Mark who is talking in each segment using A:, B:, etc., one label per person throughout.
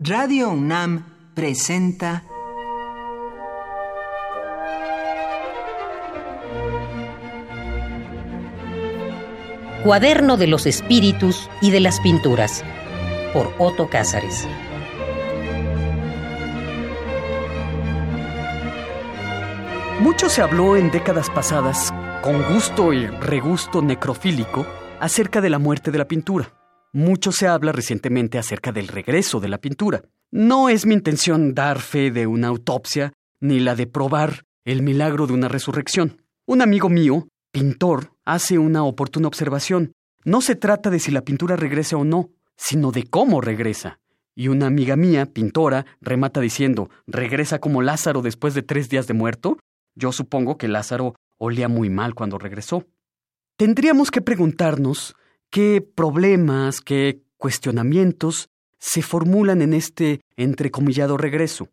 A: Radio UNAM presenta
B: Cuaderno de los Espíritus y de las Pinturas por Otto Cázares.
C: Mucho se habló en décadas pasadas, con gusto y regusto necrofílico, acerca de la muerte de la pintura. Mucho se habla recientemente acerca del regreso de la pintura. No es mi intención dar fe de una autopsia, ni la de probar el milagro de una resurrección. Un amigo mío, pintor, hace una oportuna observación. No se trata de si la pintura regresa o no, sino de cómo regresa. Y una amiga mía, pintora, remata diciendo, ¿regresa como Lázaro después de tres días de muerto? Yo supongo que Lázaro olía muy mal cuando regresó. Tendríamos que preguntarnos qué problemas, qué cuestionamientos se formulan en este entrecomillado regreso.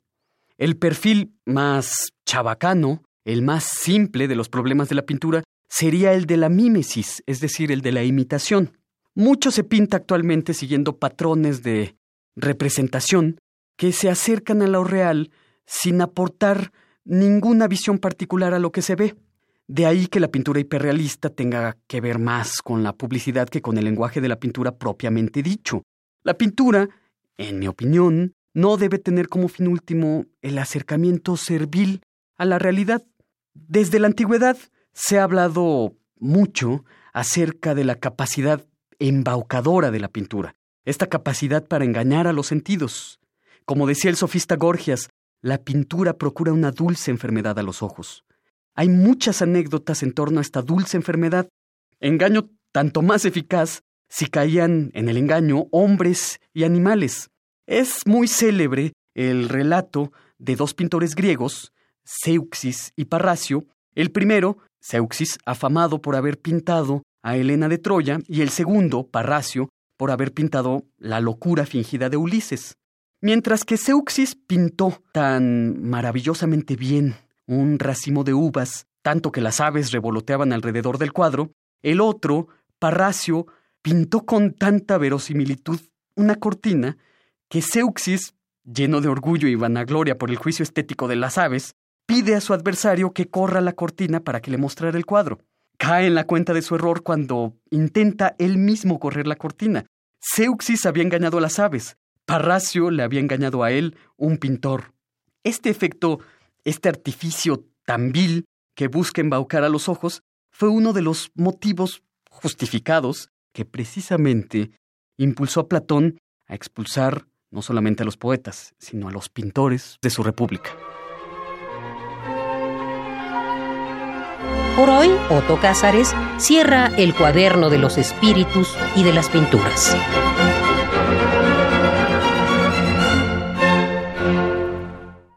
C: El perfil más chabacano, el más simple de los problemas de la pintura, sería el de la mímesis, es decir, el de la imitación. Mucho se pinta actualmente siguiendo patrones de representación que se acercan a lo real sin aportar ninguna visión particular a lo que se ve. De ahí que la pintura hiperrealista tenga que ver más con la publicidad que con el lenguaje de la pintura propiamente dicho. La pintura, en mi opinión, no debe tener como fin último el acercamiento servil a la realidad. Desde la antigüedad se ha hablado mucho acerca de la capacidad embaucadora de la pintura, esta capacidad para engañar a los sentidos. Como decía el sofista Gorgias, la pintura procura una dulce enfermedad a los ojos. Hay muchas anécdotas en torno a esta dulce enfermedad, engaño tanto más eficaz si caían en el engaño hombres y animales. Es muy célebre el relato de dos pintores griegos, Seuxis y Parrasio, el primero, Seuxis, afamado por haber pintado a Helena de Troya, y el segundo, Parrasio, por haber pintado la locura fingida de Ulises. Mientras que Seuxis pintó tan maravillosamente bien un racimo de uvas, tanto que las aves revoloteaban alrededor del cuadro, el otro, Parracio, pintó con tanta verosimilitud una cortina que Seuxis, lleno de orgullo y vanagloria por el juicio estético de las aves, pide a su adversario que corra la cortina para que le mostrara el cuadro. Cae en la cuenta de su error cuando intenta él mismo correr la cortina. Seuxis había engañado a las aves, Parracio le había engañado a él, un pintor. Este efecto este artificio tan vil que busca embaucar a los ojos fue uno de los motivos justificados que precisamente impulsó a Platón a expulsar no solamente a los poetas, sino a los pintores de su república.
B: Por hoy, Otto Cázares cierra el cuaderno de los espíritus y de las pinturas.